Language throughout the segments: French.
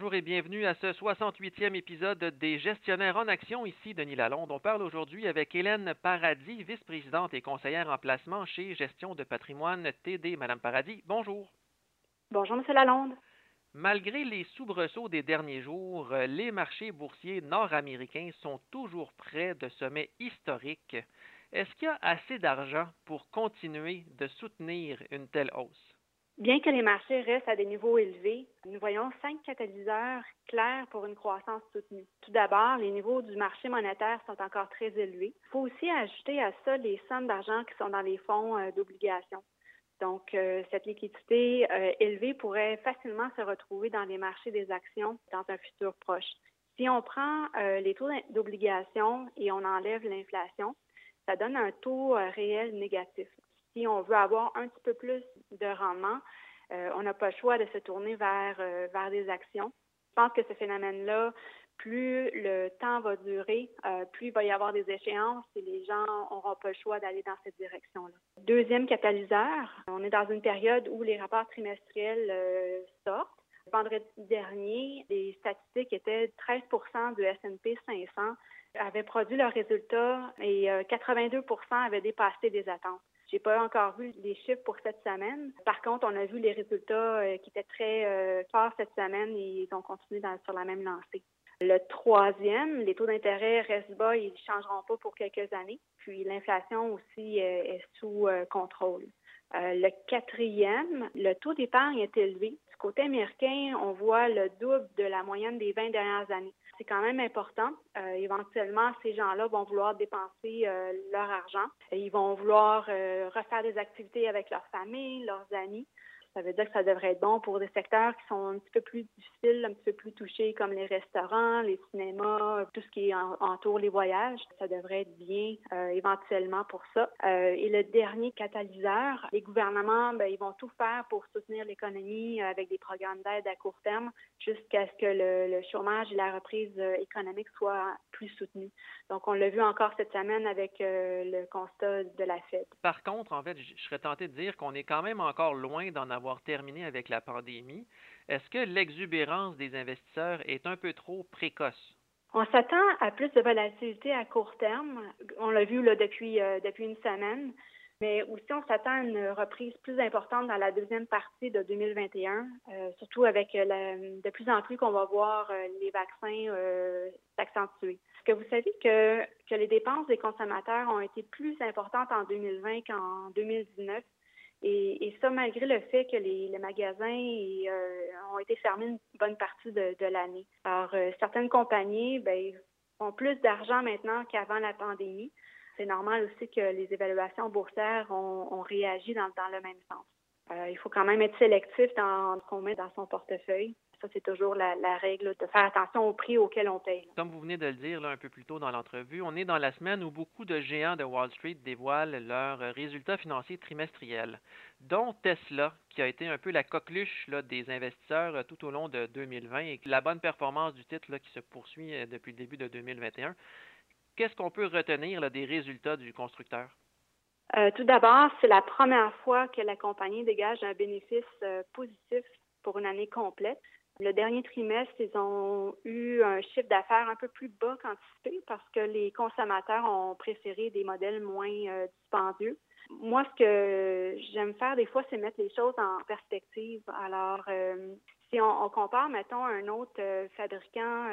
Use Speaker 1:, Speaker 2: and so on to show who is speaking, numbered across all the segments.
Speaker 1: Bonjour et bienvenue à ce 68e épisode des Gestionnaires en action. Ici Denis Lalonde. On parle aujourd'hui avec Hélène Paradis, vice-présidente et conseillère en placement chez Gestion de patrimoine TD. Madame Paradis, bonjour.
Speaker 2: Bonjour, Monsieur Lalonde.
Speaker 1: Malgré les soubresauts des derniers jours, les marchés boursiers nord-américains sont toujours près de sommets historiques. Est-ce qu'il y a assez d'argent pour continuer de soutenir une telle hausse?
Speaker 2: Bien que les marchés restent à des niveaux élevés, nous voyons cinq catalyseurs clairs pour une croissance soutenue. Tout d'abord, les niveaux du marché monétaire sont encore très élevés. Il faut aussi ajouter à ça les sommes d'argent qui sont dans les fonds euh, d'obligation. Donc, euh, cette liquidité euh, élevée pourrait facilement se retrouver dans les marchés des actions dans un futur proche. Si on prend les taux d'obligation et on enlève l'inflation, ça donne un taux réel négatif si on veut avoir un petit peu plus de rendement, euh, on n'a pas le choix de se tourner vers, euh, vers des actions. Je pense que ce phénomène-là, plus le temps va durer, euh, plus il va y avoir des échéances et les gens n'auront pas le choix d'aller dans cette direction-là. Deuxième catalyseur, on est dans une période où les rapports trimestriels sortent. Vendredi dernier, les statistiques étaient 13% du S&P 500 avaient produit leurs résultats et 82% avaient dépassé des attentes. J'ai pas encore vu les chiffres pour cette semaine. Par contre, on a vu les résultats euh, qui étaient très euh, forts cette semaine et ils ont continué sur la même lancée. Le troisième, les taux d'intérêt restent bas, ils ne changeront pas pour quelques années. Puis l'inflation aussi euh, est sous contrôle. le quatrième, le taux d'épargne est élevé. Du côté américain, on voit le double de la moyenne des 20 dernières années c'est quand même important. Euh, éventuellement, ces gens-là vont vouloir dépenser euh, leur argent. Ils vont vouloir euh, refaire des activités avec leur famille, leurs amis. Ça veut dire que ça devrait être bon pour des secteurs qui sont un petit peu plus difficiles, un petit peu plus touchés, comme les restaurants, les cinémas, tout ce qui entoure les voyages. Ça devrait être bien euh, éventuellement pour ça. Euh, et le dernier catalyseur, les gouvernements, ben, ils vont tout faire pour soutenir l'économie avec des programmes d'aide à court terme jusqu'à ce que le, chômage et la reprise euh, économique soient plus soutenus. Donc, on l'a vu encore cette semaine avec le constat de la Fed.
Speaker 1: Par contre, en fait, je serais tenté de dire qu'on est quand même encore loin d'en avoir avoir terminé avec la pandémie, est-ce que l'exubérance des investisseurs est un peu trop précoce?
Speaker 2: On s'attend à plus de volatilité à court terme. On l'a vu là, depuis, euh, depuis une semaine. Mais aussi, on s'attend à une reprise plus importante dans la deuxième partie de 2021, euh, surtout avec de plus en plus qu'on va voir euh, les vaccins s'accentuer. Est-ce que vous savez que, que les dépenses des consommateurs ont été plus importantes en 2020 qu'en 2019? Et, ça, malgré le fait que les, magasins euh, ont été fermés une bonne partie de, l'année. Alors, euh, certaines compagnies ben, ont plus d'argent maintenant qu'avant la pandémie. C'est normal aussi que les évaluations boursières ont, réagi dans, le même sens. Euh, il faut quand même être sélectif dans ce qu'on met dans son portefeuille. Ça, c'est toujours la, règle de faire attention au prix auquel on paye.
Speaker 1: Comme vous venez de le dire un peu plus tôt dans l'entrevue, on est dans la semaine où beaucoup de géants de Wall Street dévoilent leurs résultats financiers trimestriels, dont Tesla, qui a été un peu la coqueluche des investisseurs euh, tout au long de 2020 et la bonne performance du titre qui se poursuit euh, depuis le début de 2021. Qu'est-ce qu'on peut retenir des résultats du constructeur?
Speaker 2: Euh, tout d'abord, c'est la première fois que la compagnie dégage un bénéfice positif pour une année complète. Le dernier trimestre, ils ont eu un chiffre d'affaires un peu plus bas qu'anticipé parce que les consommateurs ont préféré des modèles moins euh, dispendieux. Moi, ce que j'aime faire des fois, c'est mettre les choses en perspective. Alors, euh, si on, compare, mettons, un autre euh, fabricant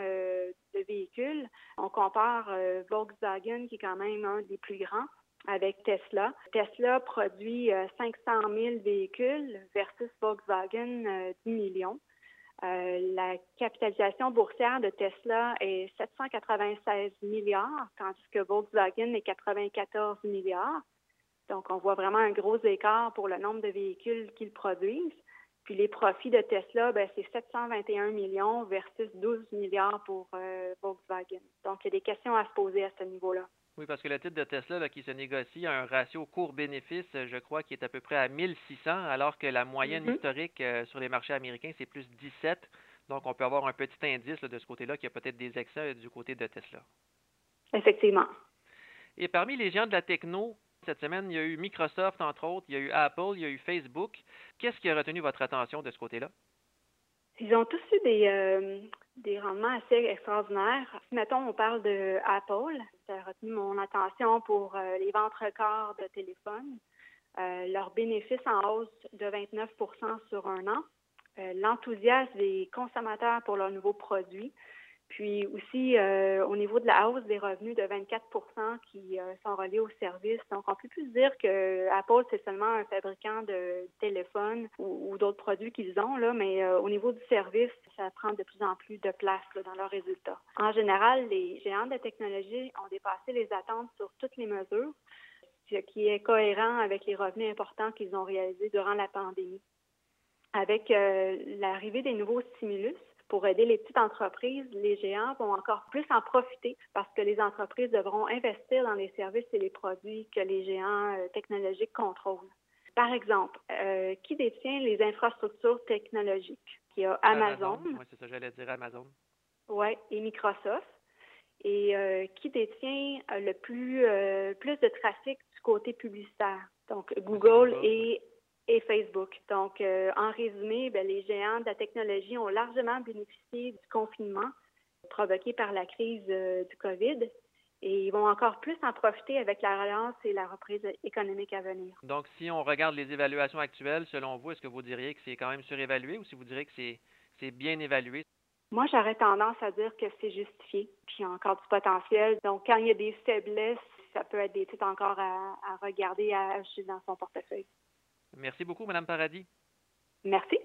Speaker 2: de véhicules, on compare Volkswagen, qui est quand même un des plus grands, avec Tesla. Tesla produit 500 000 véhicules versus Volkswagen 10 millions. Euh, la capitalisation boursière de Tesla est 796 milliards, tandis que Volkswagen est 94 milliards. Donc, on voit vraiment un gros écart pour le nombre de véhicules qu'ils produisent. Puis les profits de Tesla, ben, c'est 721 millions versus 12 milliards pour euh, Volkswagen. Donc, il y a des questions à se poser à ce niveau-là.
Speaker 1: Oui, parce que le titre de Tesla qui se négocie a un ratio court-bénéfice, je crois, qui est à peu près à 1600, alors que la moyenne mm-hmm. historique euh, sur les marchés américains, c'est plus 17. Donc, on peut avoir un petit indice de ce côté-là qu'il y a peut-être des excès du côté de Tesla.
Speaker 2: Effectivement.
Speaker 1: Et parmi les géants de la techno, cette semaine, il y a eu Microsoft, entre autres, il y a eu Apple, il y a eu Facebook. Qu'est-ce qui a retenu votre attention de ce côté-là?
Speaker 2: Ils ont tous eu des, euh, des rendements assez extraordinaires. Mettons, on parle de Apple. Ça a retenu mon attention pour euh, les ventes records de téléphones. Euh, leurs bénéfices en hausse de 29% sur un an. L'enthousiasme des consommateurs pour leurs nouveaux produits. Puis aussi, euh, au niveau de la hausse des revenus de 24% qui euh, sont reliés au service. Donc, on peut plus dire que Apple, c'est seulement un fabricant de téléphones ou, d'autres produits qu'ils ont, là, mais euh, au niveau du service, ça prend de plus en plus de place dans leurs résultats. En général, les géants de technologie ont dépassé les attentes sur toutes les mesures, ce qui est cohérent avec les revenus importants qu'ils ont réalisés durant la pandémie. Avec l'arrivée des nouveaux stimulus, pour aider les petites entreprises, les géants vont encore plus en profiter parce que les entreprises devront investir dans les services et les produits que les géants euh, technologiques contrôlent. Par exemple, euh, qui détient les infrastructures technologiques? Il y a Amazon.
Speaker 1: oui, c'est ça, j'allais dire Amazon.
Speaker 2: Oui, et Microsoft. Et euh, qui détient le plus, plus de trafic du côté publicitaire? Donc, Google et et Facebook. Donc, euh, en résumé, ben, les géants de la technologie ont largement bénéficié du confinement provoqué par la crise euh, du COVID et ils vont encore plus en profiter avec la relance et la reprise économique à venir.
Speaker 1: Donc, si on regarde les évaluations actuelles, selon vous, est-ce que vous diriez que c'est quand même surévalué ou si vous diriez que c'est bien évalué?
Speaker 2: Moi, j'aurais tendance à dire que c'est justifié, puis il y a encore du potentiel. Donc, quand il y a des faiblesses, ça peut être des titres encore à, à regarder, à acheter dans son portefeuille.
Speaker 1: Merci beaucoup, Madame Paradis.
Speaker 2: Merci.